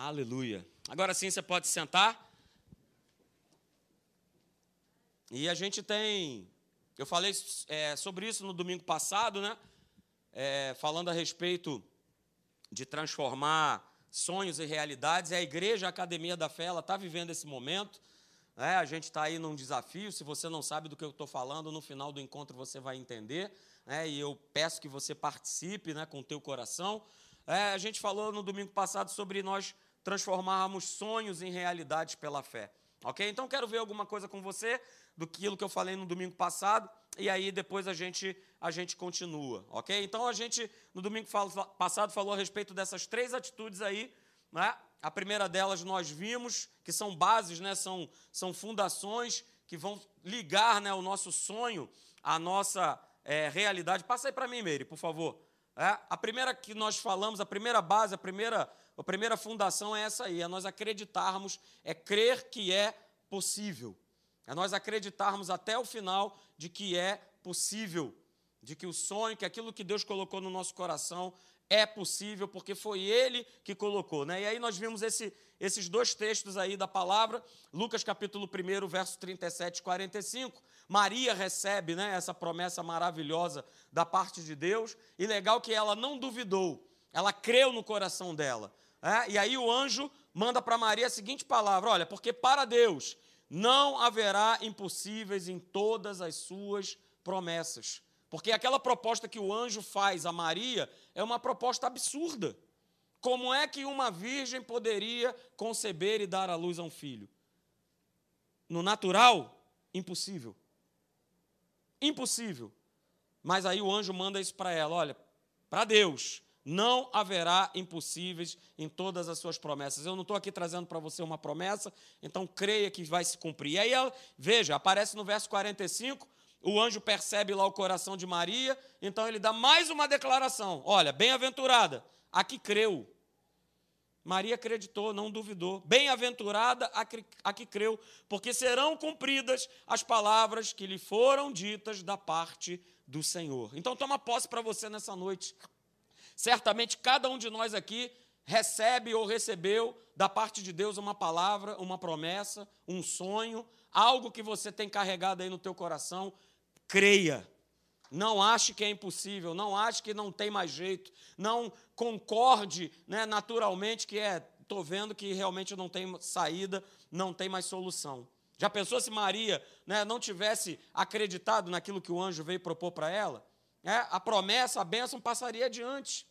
Aleluia. Agora sim você pode sentar. E a gente tem. Eu falei é, sobre isso no domingo passado, né? É, falando a respeito de transformar sonhos em realidades. E a igreja, a Academia da Fé, ela está vivendo esse momento. Né? A gente está aí num desafio. Se você não sabe do que eu estou falando, no final do encontro você vai entender. Né? E eu peço que você participe né, com o teu coração. É, a gente falou no domingo passado sobre nós transformarmos sonhos em realidades pela fé. Ok? Então quero ver alguma coisa com você do que eu falei no domingo passado e aí depois a gente a gente continua, ok? Então a gente no domingo passado falou a respeito dessas três atitudes aí, né? A primeira delas nós vimos que são bases, né? São são fundações que vão ligar, né, o nosso sonho à nossa é, realidade. Passa aí para mim, Meire, por favor. É, a primeira que nós falamos, a primeira base, a primeira a primeira fundação é essa aí, é nós acreditarmos, é crer que é possível. É nós acreditarmos até o final de que é possível, de que o sonho, que aquilo que Deus colocou no nosso coração é possível, porque foi Ele que colocou. Né? E aí nós vimos esse, esses dois textos aí da palavra, Lucas capítulo 1, verso 37 e 45. Maria recebe né, essa promessa maravilhosa da parte de Deus, e legal que ela não duvidou, ela creu no coração dela. É? E aí o anjo manda para Maria a seguinte palavra: olha, porque para Deus não haverá impossíveis em todas as suas promessas. Porque aquela proposta que o anjo faz a Maria é uma proposta absurda. Como é que uma virgem poderia conceber e dar à luz a um filho? No natural, impossível. Impossível. Mas aí o anjo manda isso para ela: olha, para Deus não haverá impossíveis em todas as suas promessas. Eu não estou aqui trazendo para você uma promessa, então creia que vai se cumprir. E aí, veja, aparece no verso 45, o anjo percebe lá o coração de Maria, então ele dá mais uma declaração: Olha, bem-aventurada, a que creu. Maria acreditou, não duvidou. Bem-aventurada a que creu, porque serão cumpridas as palavras que lhe foram ditas da parte do Senhor. Então, toma posse para você nessa noite Certamente cada um de nós aqui recebe ou recebeu da parte de Deus uma palavra, uma promessa, um sonho, algo que você tem carregado aí no teu coração. Creia. Não ache que é impossível, não ache que não tem mais jeito, não concorde né, naturalmente que é, estou vendo que realmente não tem saída, não tem mais solução. Já pensou se Maria né, não tivesse acreditado naquilo que o anjo veio propor para ela? É, a promessa, a bênção passaria adiante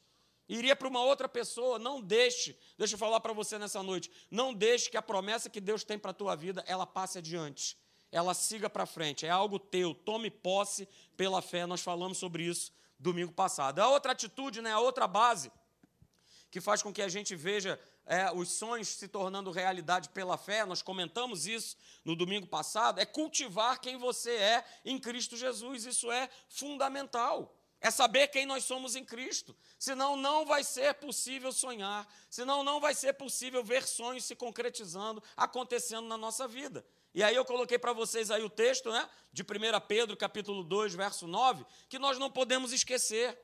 iria para uma outra pessoa. Não deixe, deixa eu falar para você nessa noite, não deixe que a promessa que Deus tem para a tua vida, ela passe adiante. Ela siga para frente, é algo teu, tome posse pela fé. Nós falamos sobre isso domingo passado. A outra atitude, né, a outra base que faz com que a gente veja é, os sonhos se tornando realidade pela fé, nós comentamos isso no domingo passado, é cultivar quem você é em Cristo Jesus. Isso é fundamental. É saber quem nós somos em Cristo. Senão não vai ser possível sonhar. Senão não vai ser possível ver sonhos se concretizando, acontecendo na nossa vida. E aí eu coloquei para vocês aí o texto, né, de 1 Pedro, capítulo 2, verso 9, que nós não podemos esquecer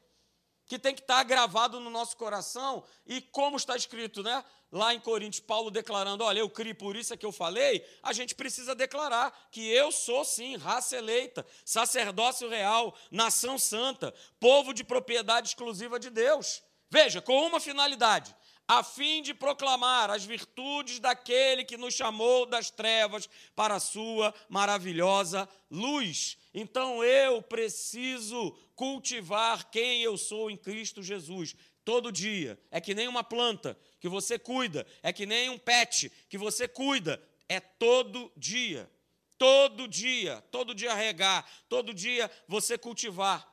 que tem que estar gravado no nosso coração, e como está escrito, né? Lá em Coríntios, Paulo declarando: Olha, eu criei por isso é que eu falei. A gente precisa declarar que eu sou, sim, raça eleita, sacerdócio real, nação santa, povo de propriedade exclusiva de Deus. Veja, com uma finalidade: a fim de proclamar as virtudes daquele que nos chamou das trevas para a sua maravilhosa luz. Então eu preciso cultivar quem eu sou em Cristo Jesus. Todo dia. É que nem uma planta que você cuida, é que nem um pet que você cuida. É todo dia. Todo dia, todo dia regar, todo dia você cultivar.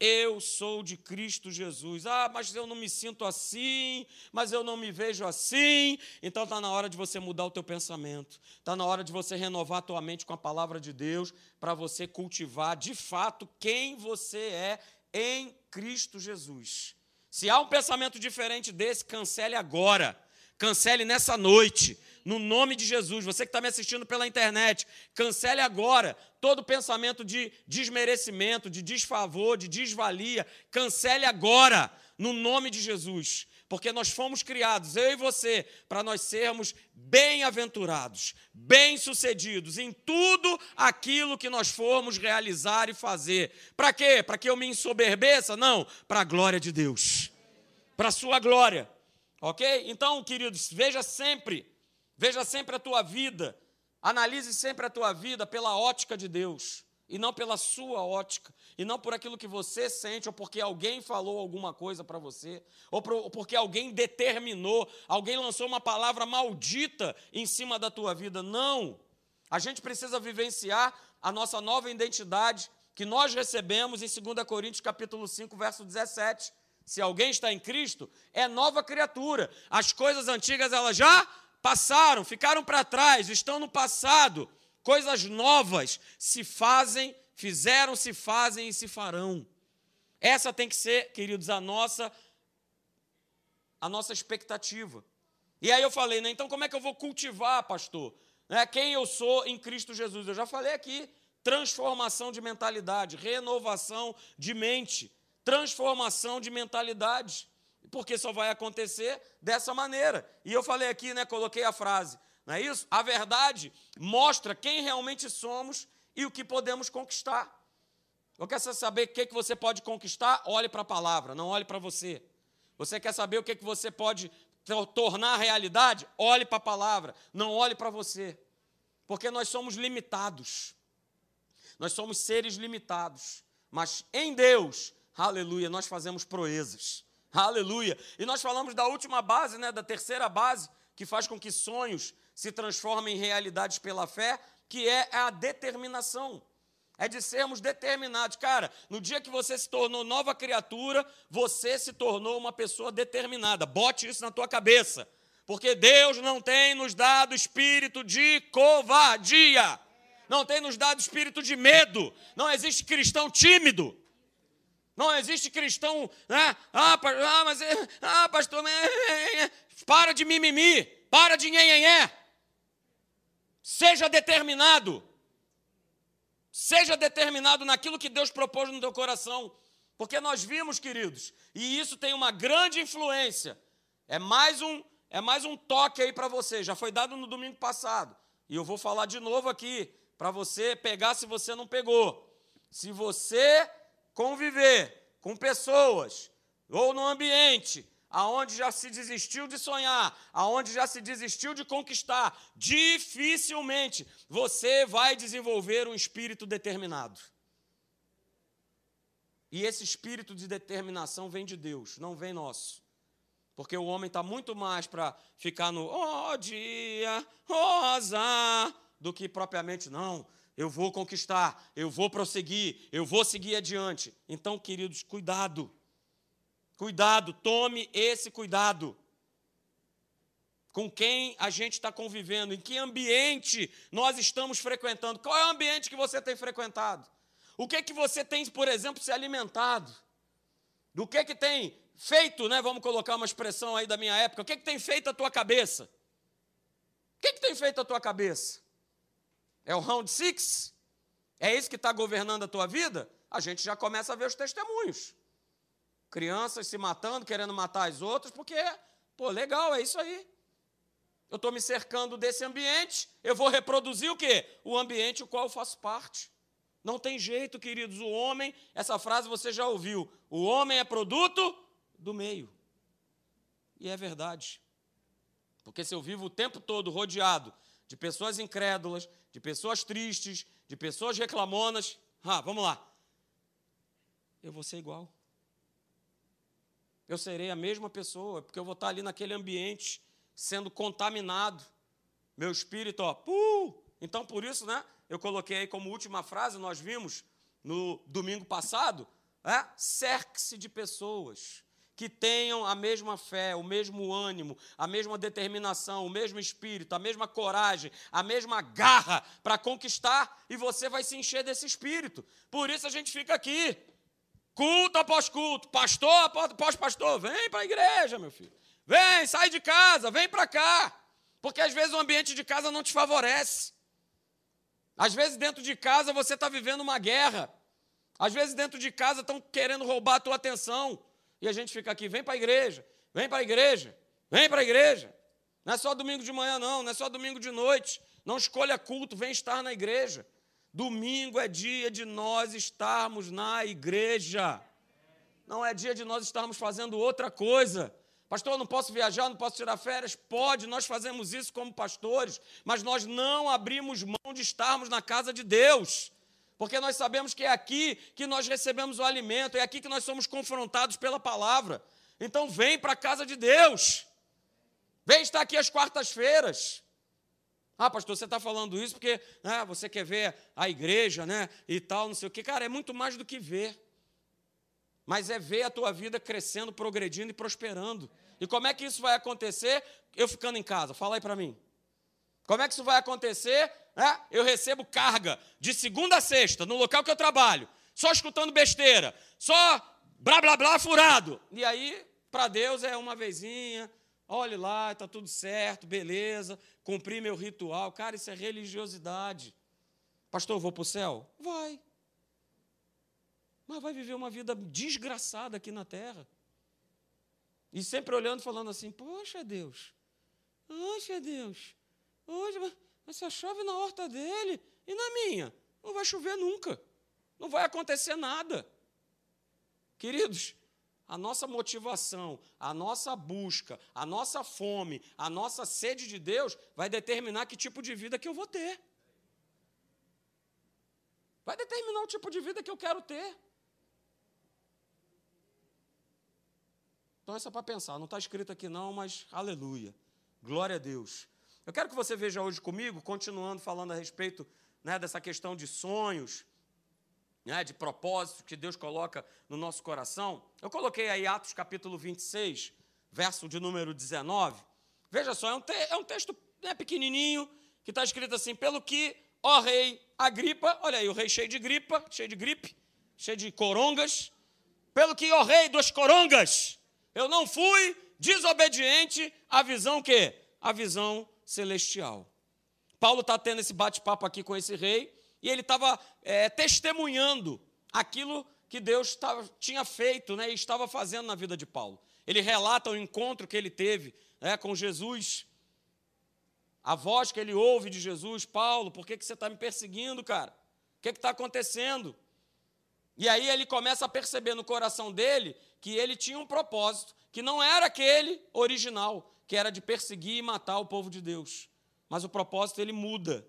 Eu sou de Cristo Jesus. Ah, mas eu não me sinto assim, mas eu não me vejo assim. Então está na hora de você mudar o teu pensamento. Está na hora de você renovar a tua mente com a palavra de Deus para você cultivar de fato quem você é em Cristo Jesus. Se há um pensamento diferente desse, cancele agora. Cancele nessa noite no nome de Jesus. Você que está me assistindo pela internet, cancele agora todo pensamento de desmerecimento, de desfavor, de desvalia. Cancele agora, no nome de Jesus. porque nós fomos criados, eu e você, para nós sermos bem-aventurados, bem-sucedidos em tudo aquilo que nós formos realizar e fazer. Para quê? Para que eu me ensoberbeça? Não, para a glória de Deus, para a sua glória. Ok? Então, queridos, veja sempre, veja sempre a tua vida, analise sempre a tua vida pela ótica de Deus e não pela sua ótica, e não por aquilo que você sente, ou porque alguém falou alguma coisa para você, ou porque alguém determinou, alguém lançou uma palavra maldita em cima da tua vida. Não! A gente precisa vivenciar a nossa nova identidade que nós recebemos em 2 Coríntios capítulo 5, verso 17. Se alguém está em Cristo, é nova criatura. As coisas antigas elas já passaram, ficaram para trás, estão no passado coisas novas se fazem, fizeram, se fazem e se farão. Essa tem que ser, queridos, a nossa a nossa expectativa. E aí eu falei, né, então como é que eu vou cultivar, pastor? Né, quem eu sou em Cristo Jesus? Eu já falei aqui, transformação de mentalidade, renovação de mente, transformação de mentalidade. Porque só vai acontecer dessa maneira. E eu falei aqui, né, coloquei a frase: não é isso? A verdade mostra quem realmente somos e o que podemos conquistar. Ou quer saber o que, que você pode conquistar? Olhe para a palavra, não olhe para você. Você quer saber o que, que você pode tornar realidade? Olhe para a palavra, não olhe para você. Porque nós somos limitados. Nós somos seres limitados. Mas em Deus, aleluia, nós fazemos proezas. Aleluia. E nós falamos da última base, né, da terceira base, que faz com que sonhos se transforma em realidades pela fé, que é a determinação. É de sermos determinados. Cara, no dia que você se tornou nova criatura, você se tornou uma pessoa determinada. Bote isso na tua cabeça. Porque Deus não tem nos dado espírito de covardia. Não tem nos dado espírito de medo. Não existe cristão tímido. Não existe cristão, né? Ah, ah mas ah, pastor, para de mimimi, para de nhenhenhé. Seja determinado. Seja determinado naquilo que Deus propôs no teu coração. Porque nós vimos, queridos, e isso tem uma grande influência. É mais um, é mais um toque aí para você. Já foi dado no domingo passado. E eu vou falar de novo aqui para você pegar se você não pegou. Se você conviver com pessoas ou no ambiente aonde já se desistiu de sonhar, aonde já se desistiu de conquistar, dificilmente você vai desenvolver um espírito determinado. E esse espírito de determinação vem de Deus, não vem nosso. Porque o homem está muito mais para ficar no ó oh, dia, rosa, do que propriamente, não, eu vou conquistar, eu vou prosseguir, eu vou seguir adiante. Então, queridos, cuidado. Cuidado, tome esse cuidado. Com quem a gente está convivendo, em que ambiente nós estamos frequentando. Qual é o ambiente que você tem frequentado? O que é que você tem, por exemplo, se alimentado? Do que é que tem feito, né? Vamos colocar uma expressão aí da minha época. O que é que tem feito a tua cabeça? O que é que tem feito a tua cabeça? É o round six? É isso que está governando a tua vida? A gente já começa a ver os testemunhos crianças se matando, querendo matar as outras, porque, pô, legal, é isso aí. Eu estou me cercando desse ambiente, eu vou reproduzir o quê? O ambiente o qual eu faço parte. Não tem jeito, queridos, o homem, essa frase você já ouviu, o homem é produto do meio. E é verdade. Porque se eu vivo o tempo todo rodeado de pessoas incrédulas, de pessoas tristes, de pessoas reclamonas, ah, vamos lá. Eu vou ser igual eu serei a mesma pessoa, porque eu vou estar ali naquele ambiente sendo contaminado. Meu espírito, ó, puh! Então, por isso, né, eu coloquei aí como última frase, nós vimos no domingo passado, é, cerque-se de pessoas que tenham a mesma fé, o mesmo ânimo, a mesma determinação, o mesmo espírito, a mesma coragem, a mesma garra para conquistar, e você vai se encher desse espírito. Por isso a gente fica aqui, Culto após culto, pastor após pastor, vem para a igreja, meu filho. Vem, sai de casa, vem para cá. Porque às vezes o ambiente de casa não te favorece. Às vezes dentro de casa você está vivendo uma guerra. Às vezes dentro de casa estão querendo roubar a tua atenção. E a gente fica aqui, vem para a igreja, Vem para a igreja. Vem para a igreja. Não é só domingo de manhã, não. Não é só domingo de noite. Não escolha culto, vem estar na igreja. Domingo é dia de nós estarmos na igreja. Não é dia de nós estarmos fazendo outra coisa. Pastor, não posso viajar, não posso tirar férias? Pode, nós fazemos isso como pastores, mas nós não abrimos mão de estarmos na casa de Deus, porque nós sabemos que é aqui que nós recebemos o alimento, é aqui que nós somos confrontados pela palavra. Então, vem para a casa de Deus, vem estar aqui às quartas-feiras. Ah, pastor, você está falando isso porque ah, você quer ver a igreja, né? E tal, não sei o quê. Cara, é muito mais do que ver mas é ver a tua vida crescendo, progredindo e prosperando. E como é que isso vai acontecer? Eu ficando em casa, fala aí para mim. Como é que isso vai acontecer? É, eu recebo carga de segunda a sexta, no local que eu trabalho, só escutando besteira, só blá blá blá furado. E aí, para Deus é uma vezinha, olhe lá, está tudo certo, beleza, cumpri meu ritual. Cara, isso é religiosidade. Pastor, eu vou para o céu? Vai mas vai viver uma vida desgraçada aqui na terra. E sempre olhando, falando assim: Poxa Deus, poxa Deus, hoje, mas só chove na horta dele e na minha. Não vai chover nunca, não vai acontecer nada. Queridos, a nossa motivação, a nossa busca, a nossa fome, a nossa sede de Deus vai determinar que tipo de vida que eu vou ter. Vai determinar o tipo de vida que eu quero ter. Então, isso é para pensar. Não está escrito aqui, não, mas aleluia. Glória a Deus. Eu quero que você veja hoje comigo, continuando falando a respeito né, dessa questão de sonhos, né, de propósito que Deus coloca no nosso coração. Eu coloquei aí Atos capítulo 26, verso de número 19. Veja só, é um, te, é um texto né, pequenininho, que está escrito assim: pelo que, ó rei Agripa, olha aí, o rei cheio de gripa, cheio de gripe, cheio de corongas. Pelo que, ó rei dos corongas, eu não fui desobediente à visão que? A visão celestial. Paulo está tendo esse bate-papo aqui com esse rei e ele estava é, testemunhando aquilo que Deus tava, tinha feito né, e estava fazendo na vida de Paulo. Ele relata o encontro que ele teve né, com Jesus, a voz que ele ouve de Jesus: Paulo, por que, que você está me perseguindo, cara? O que está acontecendo? E aí ele começa a perceber no coração dele que ele tinha um propósito, que não era aquele original, que era de perseguir e matar o povo de Deus. Mas o propósito ele muda.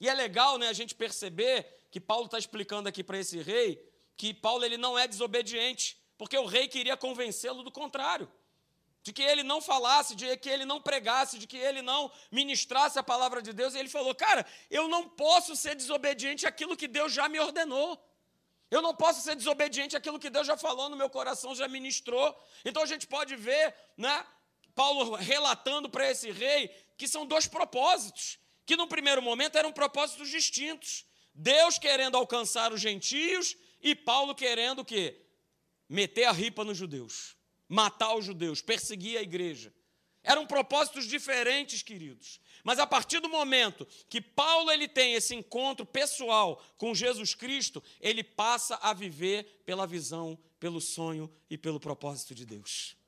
E é legal né, a gente perceber que Paulo está explicando aqui para esse rei que Paulo ele não é desobediente, porque o rei queria convencê-lo do contrário. De que ele não falasse, de que ele não pregasse, de que ele não ministrasse a palavra de Deus. E ele falou: Cara, eu não posso ser desobediente àquilo que Deus já me ordenou. Eu não posso ser desobediente àquilo que Deus já falou no meu coração, já ministrou. Então a gente pode ver, né, Paulo relatando para esse rei que são dois propósitos, que no primeiro momento eram propósitos distintos. Deus querendo alcançar os gentios e Paulo querendo o quê? Meter a ripa nos judeus, matar os judeus, perseguir a igreja. Eram propósitos diferentes, queridos. Mas a partir do momento que Paulo ele tem esse encontro pessoal com Jesus Cristo, ele passa a viver pela visão, pelo sonho e pelo propósito de Deus.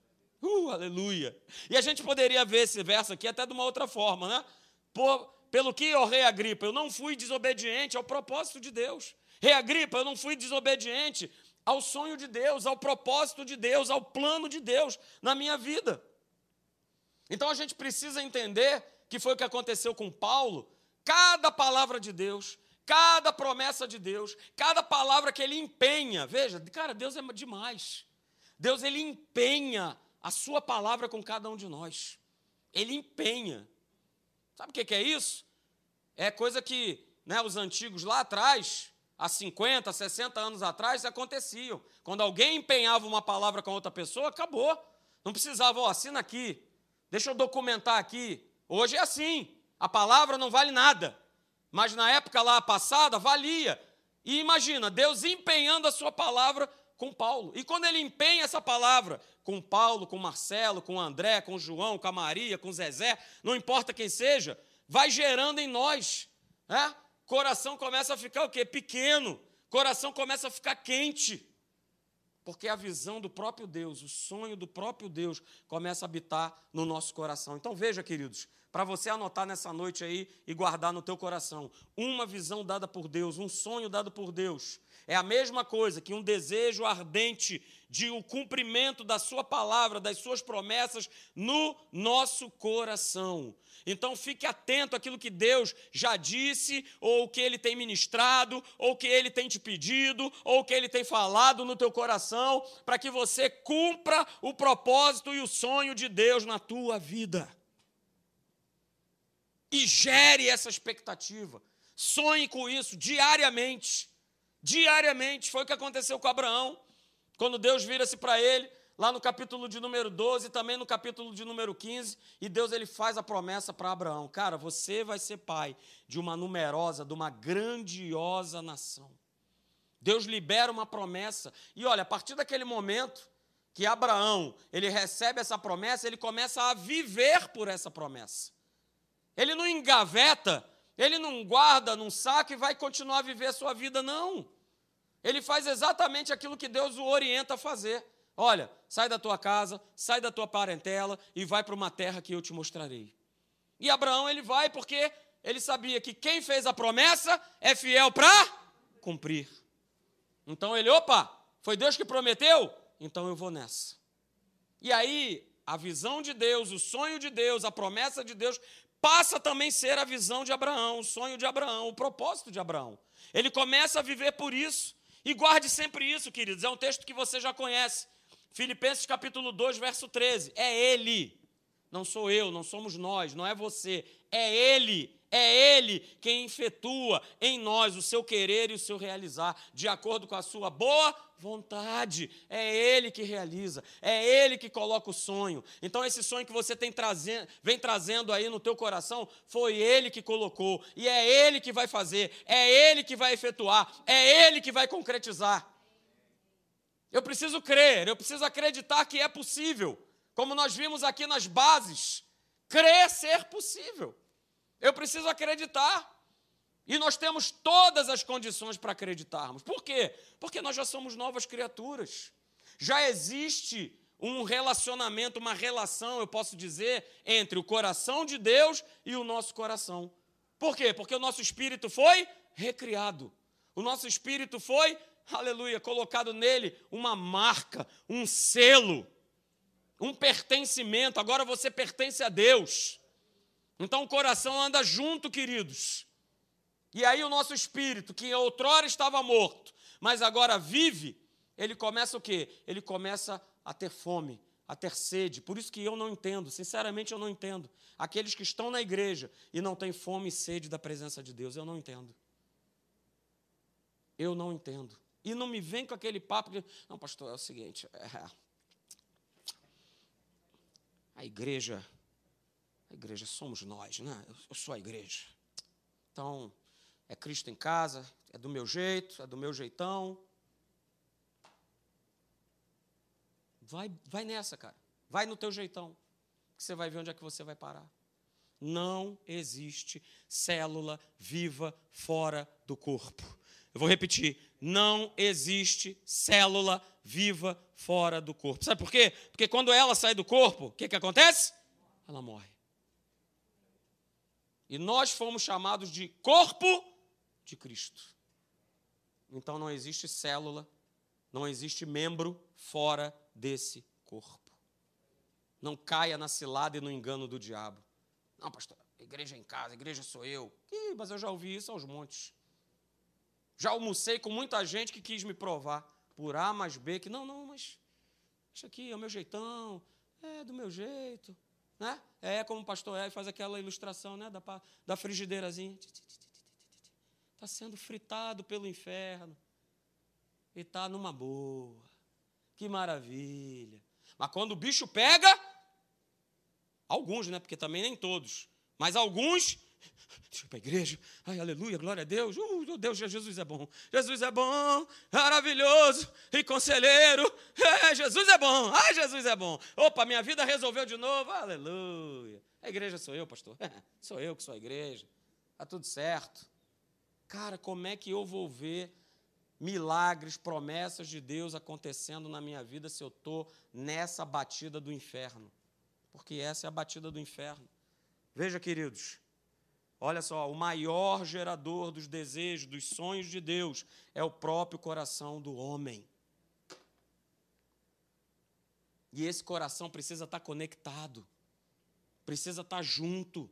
Uh, aleluia! E a gente poderia ver esse verso aqui até de uma outra forma, né? Por, pelo que, ó rei Agripa, eu não fui desobediente ao propósito de Deus. Rei Agripa, eu não fui desobediente ao sonho de Deus, ao propósito de Deus, ao plano de Deus na minha vida. Então a gente precisa entender que foi o que aconteceu com Paulo, cada palavra de Deus, cada promessa de Deus, cada palavra que ele empenha, veja, cara, Deus é demais. Deus ele empenha a sua palavra com cada um de nós. Ele empenha. Sabe o que é isso? É coisa que né, os antigos lá atrás, há 50, 60 anos atrás, aconteciam. Quando alguém empenhava uma palavra com outra pessoa, acabou. Não precisava, ó, assina aqui, deixa eu documentar aqui, Hoje é assim, a palavra não vale nada, mas na época lá passada valia. E imagina, Deus empenhando a sua palavra com Paulo. E quando ele empenha essa palavra com Paulo, com Marcelo, com André, com João, com a Maria, com Zezé, não importa quem seja, vai gerando em nós. Né? Coração começa a ficar o quê? Pequeno. Coração começa a ficar quente. Porque a visão do próprio Deus, o sonho do próprio Deus começa a habitar no nosso coração. Então veja, queridos, para você anotar nessa noite aí e guardar no teu coração, uma visão dada por Deus, um sonho dado por Deus, é a mesma coisa que um desejo ardente de o cumprimento da sua palavra, das suas promessas no nosso coração. Então fique atento àquilo que Deus já disse, ou o que Ele tem ministrado, ou o que Ele tem te pedido, ou o que Ele tem falado no teu coração, para que você cumpra o propósito e o sonho de Deus na tua vida. E gere essa expectativa. Sonhe com isso diariamente. Diariamente. Foi o que aconteceu com Abraão. Quando Deus vira-se para ele, lá no capítulo de número 12 e também no capítulo de número 15, e Deus ele faz a promessa para Abraão: Cara, você vai ser pai de uma numerosa, de uma grandiosa nação. Deus libera uma promessa. E olha, a partir daquele momento que Abraão, ele recebe essa promessa, ele começa a viver por essa promessa. Ele não engaveta, ele não guarda num saco e vai continuar a viver a sua vida, não. Ele faz exatamente aquilo que Deus o orienta a fazer. Olha, sai da tua casa, sai da tua parentela e vai para uma terra que eu te mostrarei. E Abraão ele vai porque ele sabia que quem fez a promessa é fiel para cumprir. Então ele, opa, foi Deus que prometeu? Então eu vou nessa. E aí, a visão de Deus, o sonho de Deus, a promessa de Deus, passa também a ser a visão de Abraão, o sonho de Abraão, o propósito de Abraão. Ele começa a viver por isso. E guarde sempre isso, queridos. É um texto que você já conhece. Filipenses capítulo 2, verso 13. É Ele, não sou eu, não somos nós, não é você, é Ele, é Ele quem efetua em nós o seu querer e o seu realizar, de acordo com a sua boa vontade. É Ele que realiza, é Ele que coloca o sonho. Então, esse sonho que você tem trazendo, vem trazendo aí no teu coração, foi Ele que colocou, e é Ele que vai fazer, é Ele que vai efetuar, é Ele que vai concretizar. Eu preciso crer, eu preciso acreditar que é possível. Como nós vimos aqui nas bases, crer ser possível. Eu preciso acreditar. E nós temos todas as condições para acreditarmos. Por quê? Porque nós já somos novas criaturas. Já existe um relacionamento, uma relação, eu posso dizer, entre o coração de Deus e o nosso coração. Por quê? Porque o nosso espírito foi recriado. O nosso espírito foi aleluia, colocado nele uma marca, um selo, um pertencimento. Agora você pertence a Deus. Então o coração anda junto, queridos. E aí o nosso espírito, que outrora estava morto, mas agora vive, ele começa o quê? Ele começa a ter fome, a ter sede. Por isso que eu não entendo, sinceramente eu não entendo. Aqueles que estão na igreja e não têm fome e sede da presença de Deus, eu não entendo. Eu não entendo. E não me vem com aquele papo que. Não, pastor, é o seguinte. É, a igreja. A igreja somos nós, né? Eu sou a igreja. Então, é Cristo em casa, é do meu jeito, é do meu jeitão. Vai, vai nessa, cara. Vai no teu jeitão. Que você vai ver onde é que você vai parar. Não existe célula viva fora do corpo. Eu vou repetir: não existe célula viva fora do corpo. Sabe por quê? Porque quando ela sai do corpo, o que, que acontece? Ela morre. E nós fomos chamados de corpo de Cristo. Então não existe célula, não existe membro fora desse corpo. Não caia na cilada e no engano do diabo. Não, pastor, igreja é em casa, igreja sou eu. Ih, mas eu já ouvi isso aos montes. Já almocei com muita gente que quis me provar, por A mais B, que não, não, mas isso aqui é o meu jeitão, é do meu jeito. Né? É como o pastor é, faz aquela ilustração né, da, da frigideirazinha. Está sendo fritado pelo inferno. E está numa boa. Que maravilha. Mas quando o bicho pega, alguns, né? Porque também nem todos, mas alguns Deixa eu ir para a igreja. Ai, aleluia, glória a Deus. Uh, Deus, Jesus é bom. Jesus é bom, maravilhoso e conselheiro. É, Jesus é bom. Ai, Jesus é bom. Opa, minha vida resolveu de novo. Aleluia. A igreja sou eu, pastor. É, sou eu que sou a igreja. Está tudo certo. Cara, como é que eu vou ver milagres, promessas de Deus acontecendo na minha vida se eu estou nessa batida do inferno. Porque essa é a batida do inferno. Veja, queridos, olha só, o maior gerador dos desejos, dos sonhos de Deus é o próprio coração do homem. E esse coração precisa estar conectado, precisa estar junto.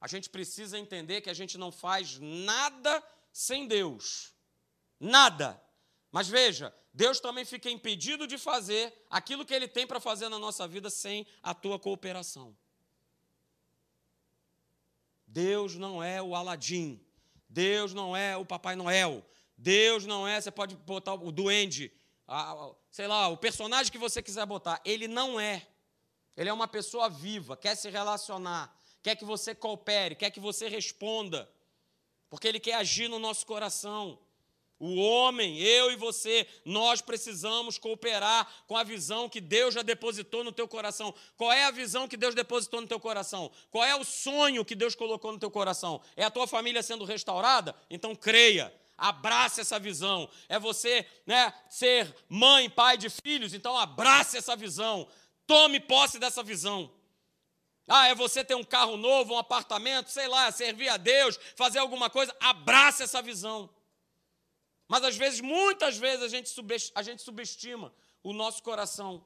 A gente precisa entender que a gente não faz nada sem Deus. Nada. Mas veja, Deus também fica impedido de fazer aquilo que Ele tem para fazer na nossa vida sem a tua cooperação. Deus não é o Aladim. Deus não é o Papai Noel. Deus não é, você pode botar o duende, a, sei lá, o personagem que você quiser botar, ele não é. Ele é uma pessoa viva, quer se relacionar, quer que você coopere, quer que você responda, porque ele quer agir no nosso coração. O homem, eu e você, nós precisamos cooperar com a visão que Deus já depositou no teu coração. Qual é a visão que Deus depositou no teu coração? Qual é o sonho que Deus colocou no teu coração? É a tua família sendo restaurada? Então creia abrace essa visão. É você né, ser mãe, pai de filhos, então abrace essa visão. Tome posse dessa visão. Ah, é você ter um carro novo, um apartamento, sei lá, servir a Deus, fazer alguma coisa, abrace essa visão. Mas às vezes, muitas vezes, a gente, subestima o nosso coração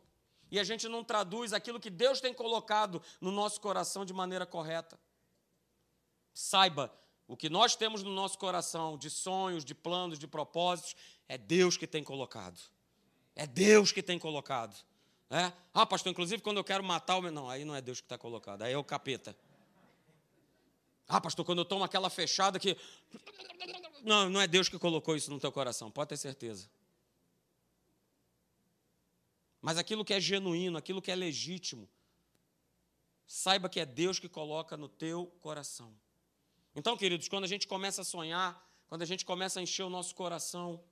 e a gente não traduz aquilo que Deus tem colocado no nosso coração de maneira correta. Saiba, o que nós temos no nosso coração de sonhos, de planos, de propósitos, é Deus que tem colocado. É Deus que tem colocado. É? Ah, pastor, inclusive quando eu quero matar o meu. Não, aí não é Deus que está colocado, aí é o capeta. Ah, pastor, quando eu tomo aquela fechada que. Não, não é Deus que colocou isso no teu coração, pode ter certeza. Mas aquilo que é genuíno, aquilo que é legítimo, saiba que é Deus que coloca no teu coração. Então, queridos, quando a gente começa a sonhar, quando a gente começa a encher o nosso coração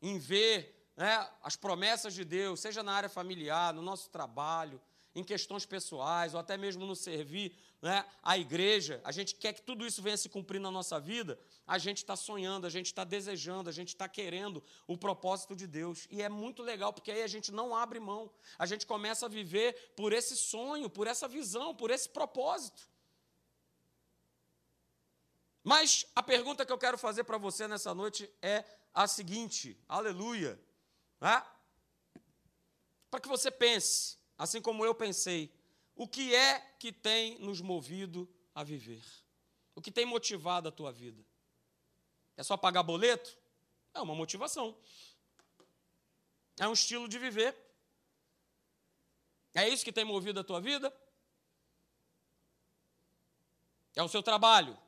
em ver né, as promessas de Deus, seja na área familiar, no nosso trabalho, em questões pessoais, ou até mesmo no servir né, a igreja, a gente quer que tudo isso venha se cumprir na nossa vida, a gente está sonhando, a gente está desejando, a gente está querendo o propósito de Deus. E é muito legal, porque aí a gente não abre mão, a gente começa a viver por esse sonho, por essa visão, por esse propósito. Mas a pergunta que eu quero fazer para você nessa noite é a seguinte: aleluia. Né? Para que você pense, assim como eu pensei, o que é que tem nos movido a viver? O que tem motivado a tua vida? É só pagar boleto? É uma motivação. É um estilo de viver. É isso que tem movido a tua vida? É o seu trabalho?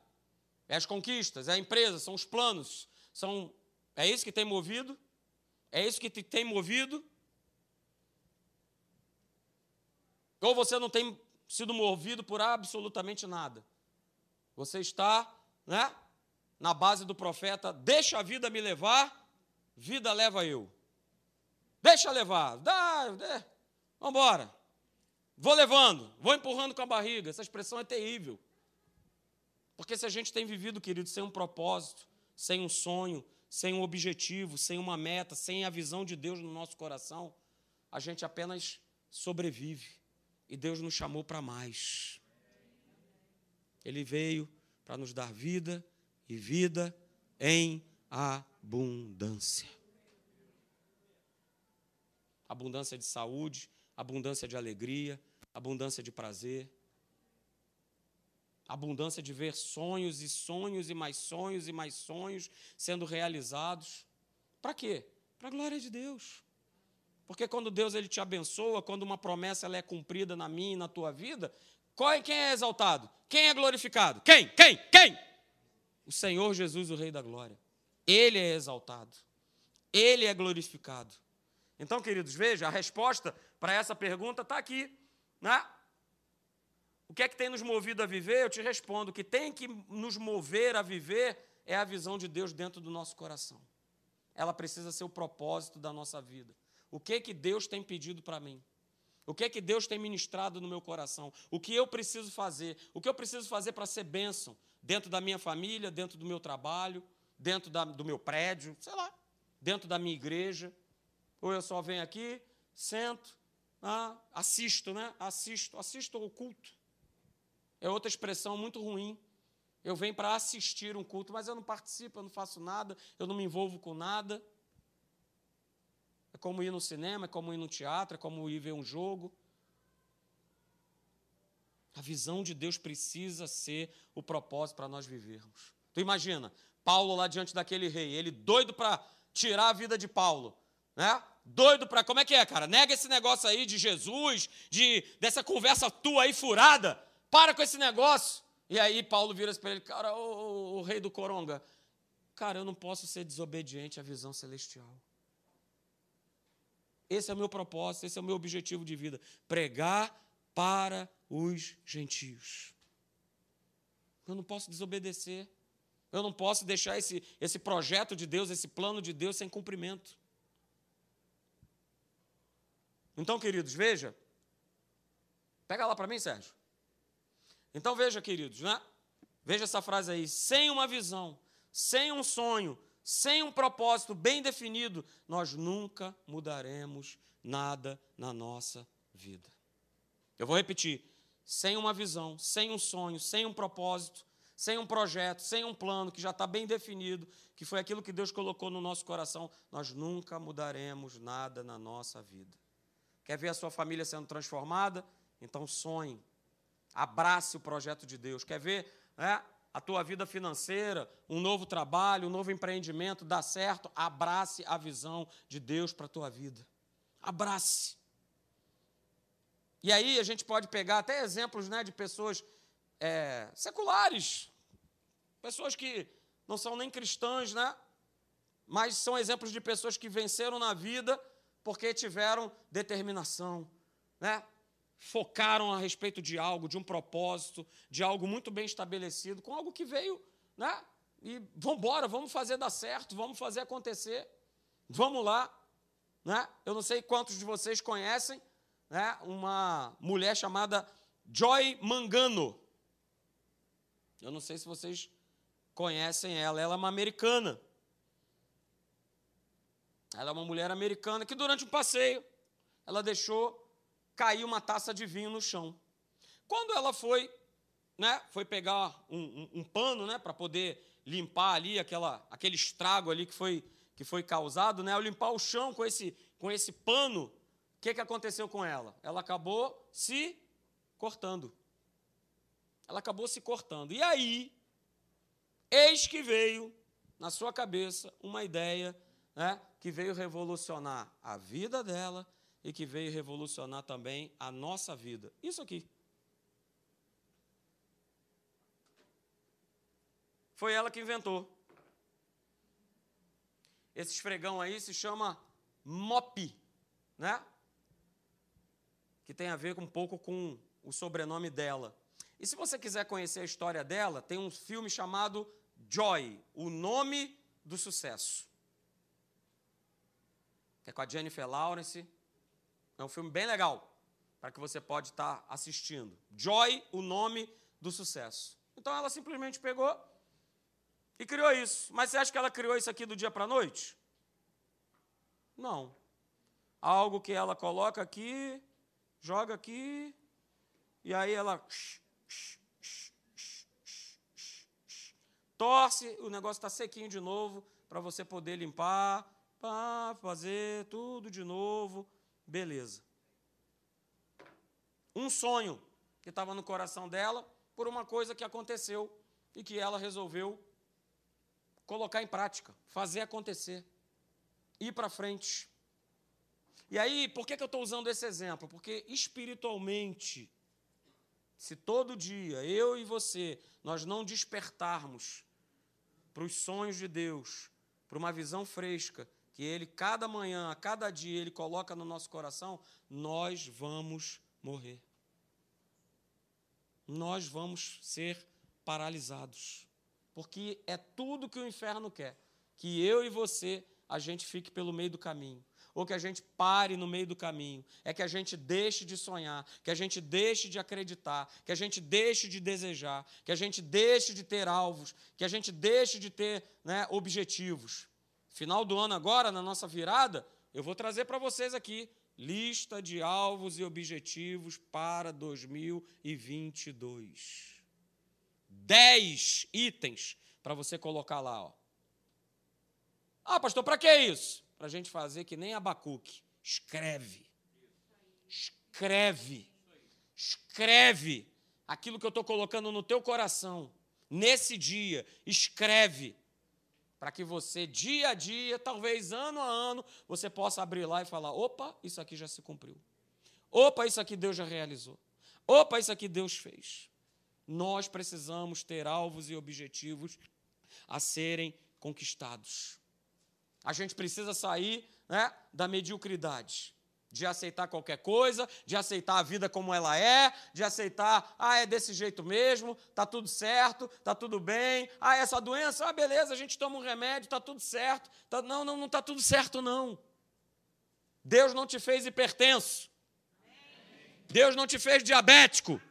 É as conquistas, é a empresa, são os planos. São, é isso que tem movido? É isso que te tem movido? Ou você não tem sido movido por absolutamente nada? Você está né, na base do profeta: deixa a vida me levar, vida leva eu. Deixa levar, dá, é, vamos embora. Vou levando, vou empurrando com a barriga. Essa expressão é terrível. Porque se a gente tem vivido, querido, sem um propósito, sem um sonho, sem um objetivo, sem uma meta, sem a visão de Deus no nosso coração, a gente apenas sobrevive. E Deus nos chamou para mais. Ele veio para nos dar vida e vida em abundância. Abundância de saúde, abundância de alegria, abundância de prazer abundância de ver sonhos e sonhos e mais sonhos e mais sonhos sendo realizados. Para quê? Para a glória de Deus. Porque quando Deus ele te abençoa, quando uma promessa ela é cumprida na minha e na tua vida, é, quem é exaltado? Quem é glorificado? Quem? Quem? Quem? O Senhor Jesus, o Rei da Glória. Ele é exaltado. Ele é glorificado. Então, queridos, veja, a resposta para essa pergunta está aqui. Né? O que é que tem nos movido a viver? Eu te respondo: o que tem que nos mover a viver é a visão de Deus dentro do nosso coração. Ela precisa ser o propósito da nossa vida. O que é que Deus tem pedido para mim? O que é que Deus tem ministrado no meu coração? O que eu preciso fazer? O que eu preciso fazer para ser bênção dentro da minha família, dentro do meu trabalho, dentro da, do meu prédio, sei lá, dentro da minha igreja. Ou eu só venho aqui, sento, ah, assisto, né? Assisto, assisto ao culto. É outra expressão muito ruim. Eu venho para assistir um culto, mas eu não participo, eu não faço nada, eu não me envolvo com nada. Como ir no cinema, é como ir no teatro, é como ir ver um jogo. A visão de Deus precisa ser o propósito para nós vivermos. Tu imagina, Paulo lá diante daquele rei, ele doido para tirar a vida de Paulo, né? Doido para como é que é, cara? Nega esse negócio aí de Jesus, de dessa conversa tua aí furada. Para com esse negócio. E aí Paulo vira para ele, cara, o, o, o rei do coronga, cara, eu não posso ser desobediente à visão celestial. Esse é o meu propósito, esse é o meu objetivo de vida, pregar para os gentios. Eu não posso desobedecer. Eu não posso deixar esse, esse projeto de Deus, esse plano de Deus sem cumprimento. Então, queridos, veja. Pega lá para mim, Sérgio. Então, veja, queridos, né? Veja essa frase aí. Sem uma visão, sem um sonho, sem um propósito bem definido, nós nunca mudaremos nada na nossa vida. Eu vou repetir: sem uma visão, sem um sonho, sem um propósito, sem um projeto, sem um plano que já está bem definido, que foi aquilo que Deus colocou no nosso coração, nós nunca mudaremos nada na nossa vida. Quer ver a sua família sendo transformada? Então sonhe, abrace o projeto de Deus. Quer ver né, a tua vida financeira, um novo trabalho, um novo empreendimento dar certo? Abrace a visão de Deus para a tua vida. Abrace. E aí a gente pode pegar até exemplos né, de pessoas é, seculares, pessoas que não são nem cristãs, né? mas são exemplos de pessoas que venceram na vida porque tiveram determinação, né? Focaram a respeito de algo, de um propósito, de algo muito bem estabelecido, com algo que veio, né? E vamos embora, vamos fazer dar certo, vamos fazer acontecer, vamos lá, né? Eu não sei quantos de vocês conhecem, né, uma mulher chamada Joy Mangano. Eu não sei se vocês conhecem ela, ela é uma americana. Ela é uma mulher americana que durante um passeio ela deixou cair uma taça de vinho no chão. Quando ela foi, né, foi pegar um, um, um pano, né, para poder limpar ali aquela, aquele estrago ali que foi que foi causado, né, ao limpar o chão com esse com esse pano, o que, que aconteceu com ela? Ela acabou se cortando. Ela acabou se cortando. E aí, eis que veio na sua cabeça uma ideia né, que veio revolucionar a vida dela e que veio revolucionar também a nossa vida. Isso aqui. Foi ela que inventou. Esse esfregão aí se chama MOP, né? que tem a ver um pouco com o sobrenome dela. E se você quiser conhecer a história dela, tem um filme chamado Joy, o nome do sucesso. É com a Jennifer Lawrence. É um filme bem legal, para que você pode estar assistindo. Joy, o nome do sucesso. Então ela simplesmente pegou e criou isso. Mas você acha que ela criou isso aqui do dia para a noite? Não. Algo que ela coloca aqui, joga aqui, e aí ela torce, o negócio está sequinho de novo, para você poder limpar, pá, fazer tudo de novo, beleza. Um sonho que estava no coração dela por uma coisa que aconteceu e que ela resolveu colocar em prática, fazer acontecer, ir para frente. E aí, por que, que eu estou usando esse exemplo? Porque espiritualmente, se todo dia eu e você nós não despertarmos para os sonhos de Deus, para uma visão fresca que Ele cada manhã, a cada dia Ele coloca no nosso coração, nós vamos morrer. Nós vamos ser paralisados, porque é tudo que o inferno quer, que eu e você a gente fique pelo meio do caminho ou que a gente pare no meio do caminho, é que a gente deixe de sonhar, que a gente deixe de acreditar, que a gente deixe de desejar, que a gente deixe de ter alvos, que a gente deixe de ter né, objetivos. Final do ano agora, na nossa virada, eu vou trazer para vocês aqui lista de alvos e objetivos para 2022. Dez itens para você colocar lá. Ó. Ah, pastor, para que isso? Para a gente fazer que nem Abacuque. Escreve. Escreve. Escreve aquilo que eu estou colocando no teu coração. Nesse dia, escreve para que você, dia a dia, talvez ano a ano, você possa abrir lá e falar: opa, isso aqui já se cumpriu. Opa, isso aqui Deus já realizou. Opa, isso aqui Deus fez. Nós precisamos ter alvos e objetivos a serem conquistados. A gente precisa sair né, da mediocridade de aceitar qualquer coisa, de aceitar a vida como ela é, de aceitar, ah, é desse jeito mesmo, tá tudo certo, tá tudo bem. Ah, essa doença, ah, beleza, a gente toma um remédio, tá tudo certo. Tá, não, não, não tá tudo certo não. Deus não te fez hipertenso. Deus não te fez diabético.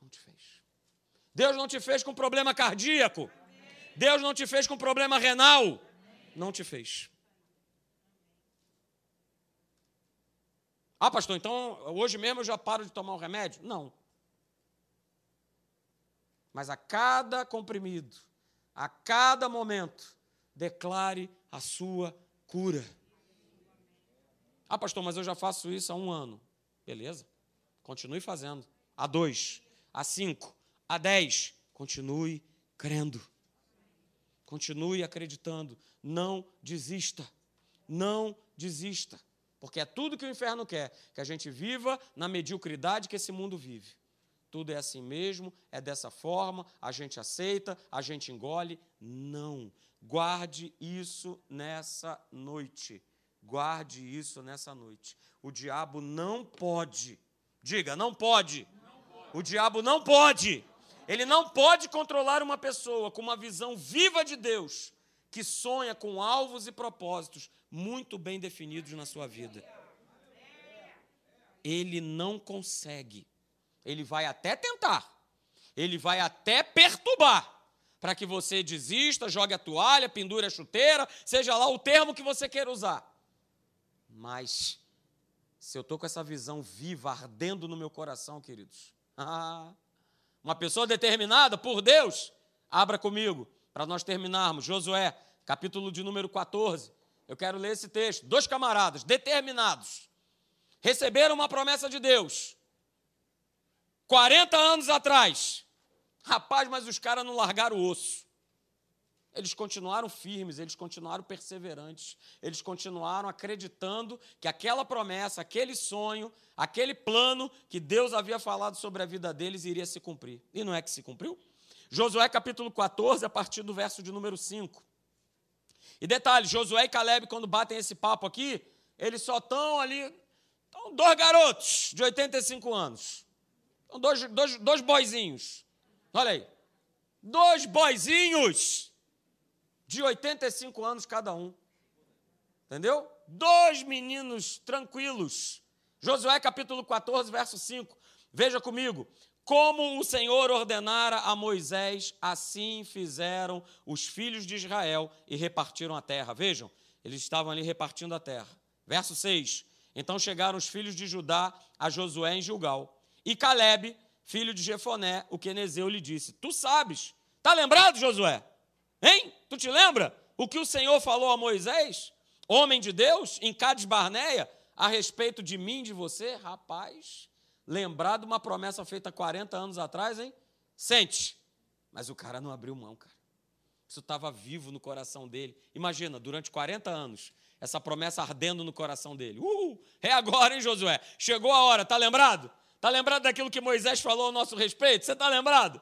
Não te fez. Deus não te fez com problema cardíaco. Deus não te fez com problema renal. Não te fez. Ah, pastor, então hoje mesmo eu já paro de tomar o remédio? Não. Mas a cada comprimido, a cada momento, declare a sua cura. Ah, pastor, mas eu já faço isso há um ano. Beleza, continue fazendo. A dois, a cinco, a dez, continue crendo. Continue acreditando. Não desista. Não desista. Porque é tudo que o inferno quer, que a gente viva na mediocridade que esse mundo vive. Tudo é assim mesmo, é dessa forma, a gente aceita, a gente engole. Não. Guarde isso nessa noite. Guarde isso nessa noite. O diabo não pode. Diga, não pode. Não pode. O diabo não pode. Ele não pode controlar uma pessoa com uma visão viva de Deus, que sonha com alvos e propósitos muito bem definidos na sua vida. Ele não consegue. Ele vai até tentar. Ele vai até perturbar para que você desista, jogue a toalha, pendure a chuteira, seja lá o termo que você queira usar. Mas se eu estou com essa visão viva, ardendo no meu coração, queridos, uma pessoa determinada por Deus, abra comigo, para nós terminarmos. Josué, capítulo de número 14. Eu quero ler esse texto. Dois camaradas determinados receberam uma promessa de Deus. 40 anos atrás. Rapaz, mas os caras não largaram o osso. Eles continuaram firmes, eles continuaram perseverantes, eles continuaram acreditando que aquela promessa, aquele sonho, aquele plano que Deus havia falado sobre a vida deles iria se cumprir. E não é que se cumpriu? Josué capítulo 14, a partir do verso de número 5. E detalhe, Josué e Caleb, quando batem esse papo aqui, eles só estão ali, estão dois garotos de 85 anos. Estão dois, dois, dois boizinhos. Olha aí. Dois boizinhos de 85 anos cada um. Entendeu? Dois meninos tranquilos. Josué capítulo 14, verso 5. Veja comigo. Como o Senhor ordenara a Moisés, assim fizeram os filhos de Israel e repartiram a terra. Vejam, eles estavam ali repartindo a terra. Verso 6. Então chegaram os filhos de Judá a Josué em Gilgal. E Caleb, filho de Jefoné, o quenezeu, lhe disse: Tu sabes, está lembrado, Josué? Hein? Tu te lembra o que o Senhor falou a Moisés, homem de Deus, em Cades Barneia, a respeito de mim, de você? Rapaz, lembrar de uma promessa feita 40 anos atrás, hein? Sente. Mas o cara não abriu mão, cara. Isso estava vivo no coração dele. Imagina, durante 40 anos, essa promessa ardendo no coração dele. Uh, é agora, hein, Josué? Chegou a hora, tá lembrado? Tá lembrado daquilo que Moisés falou a nosso respeito? Você está lembrado?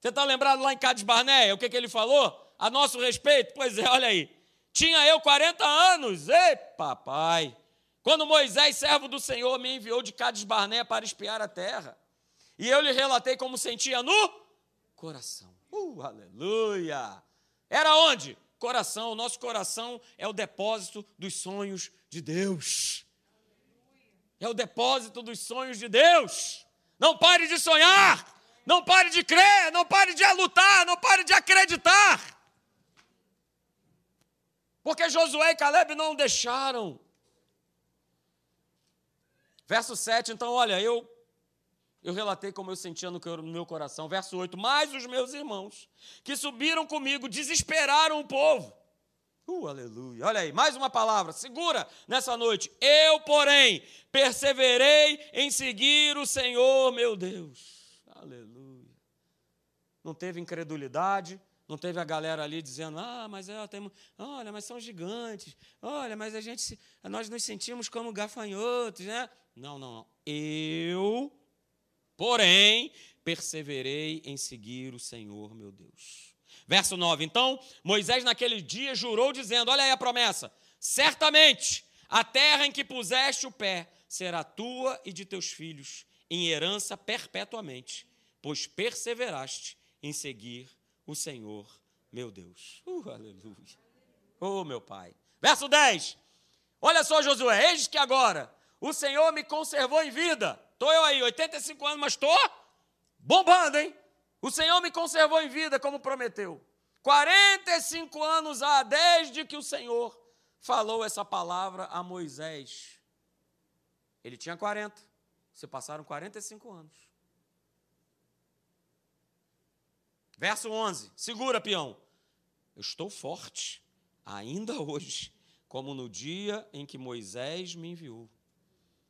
Você está lembrado lá em Cades Barnéia, o que, que ele falou a nosso respeito? Pois é, olha aí. Tinha eu 40 anos, ei, papai. Quando Moisés, servo do Senhor, me enviou de Cades Barné para espiar a terra, e eu lhe relatei como sentia no coração. Uh, aleluia! Era onde? coração. O nosso coração é o depósito dos sonhos de Deus. É o depósito dos sonhos de Deus. Não pare de sonhar. Não pare de crer. Não pare de lutar. Não pare de acreditar. Porque Josué e Caleb não deixaram. Verso 7, então, olha, eu eu relatei como eu sentia no meu coração. Verso 8: Mas os meus irmãos que subiram comigo desesperaram o povo. Uh, aleluia. Olha aí, mais uma palavra. Segura nessa noite. Eu, porém, perseverei em seguir o Senhor, meu Deus. Aleluia. Não teve incredulidade, não teve a galera ali dizendo, ah, mas é, tem, olha, mas são gigantes, olha, mas a gente, nós nos sentimos como gafanhotos, né? Não, não, não. Eu, porém, perseverei em seguir o Senhor, meu Deus. Verso 9. Então, Moisés naquele dia jurou, dizendo: Olha aí a promessa: certamente a terra em que puseste o pé será tua e de teus filhos, em herança perpetuamente, pois perseveraste em seguir o Senhor, meu Deus. Uh, aleluia. Oh, meu Pai. Verso 10. Olha só, Josué, eis que agora o Senhor me conservou em vida. Estou eu aí, 85 anos, mas estou bombando, hein? O Senhor me conservou em vida, como prometeu. 45 anos há desde que o Senhor falou essa palavra a Moisés. Ele tinha 40. Se passaram 45 anos. Verso 11. Segura, peão. Eu estou forte, ainda hoje, como no dia em que Moisés me enviou.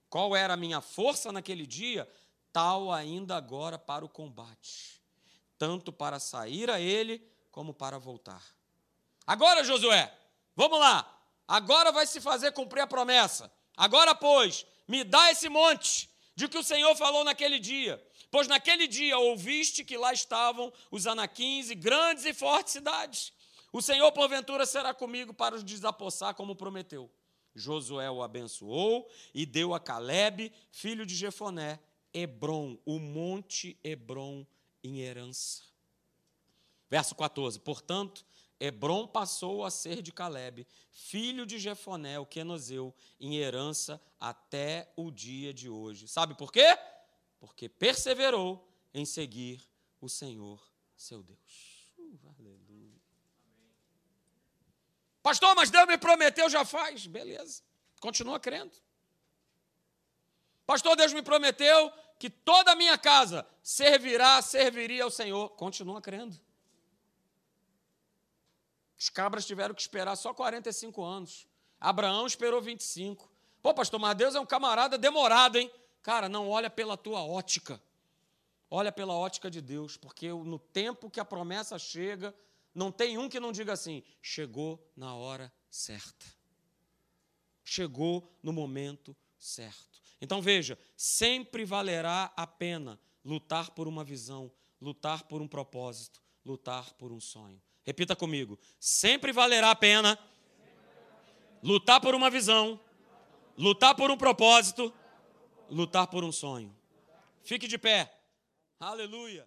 Qual era a minha força naquele dia? Tal ainda agora para o combate, tanto para sair a ele como para voltar. Agora, Josué, vamos lá. Agora vai se fazer cumprir a promessa. Agora, pois, me dá esse monte de que o Senhor falou naquele dia. Pois naquele dia ouviste que lá estavam os anaquins e grandes e fortes cidades. O Senhor, porventura, será comigo para os desapossar, como prometeu. Josué o abençoou e deu a Caleb, filho de Jefoné, Hebron, o monte Hebron em herança. Verso 14: Portanto, Hebron passou a ser de Caleb, filho de Jefoné, o quenozeu, em herança até o dia de hoje. Sabe por quê? porque perseverou em seguir o Senhor, seu Deus. Uh, aleluia. Pastor, mas Deus me prometeu, já faz. Beleza, continua crendo. Pastor, Deus me prometeu que toda a minha casa servirá, serviria ao Senhor. Continua crendo. Os cabras tiveram que esperar só 45 anos. Abraão esperou 25. Pô, pastor, mas Deus é um camarada demorado, hein? Cara, não olha pela tua ótica. Olha pela ótica de Deus, porque no tempo que a promessa chega, não tem um que não diga assim: chegou na hora certa. Chegou no momento certo. Então veja, sempre valerá a pena lutar por uma visão, lutar por um propósito, lutar por um sonho. Repita comigo: sempre valerá a pena lutar por uma visão, lutar por um propósito lutar por um sonho. Fique de pé. Aleluia.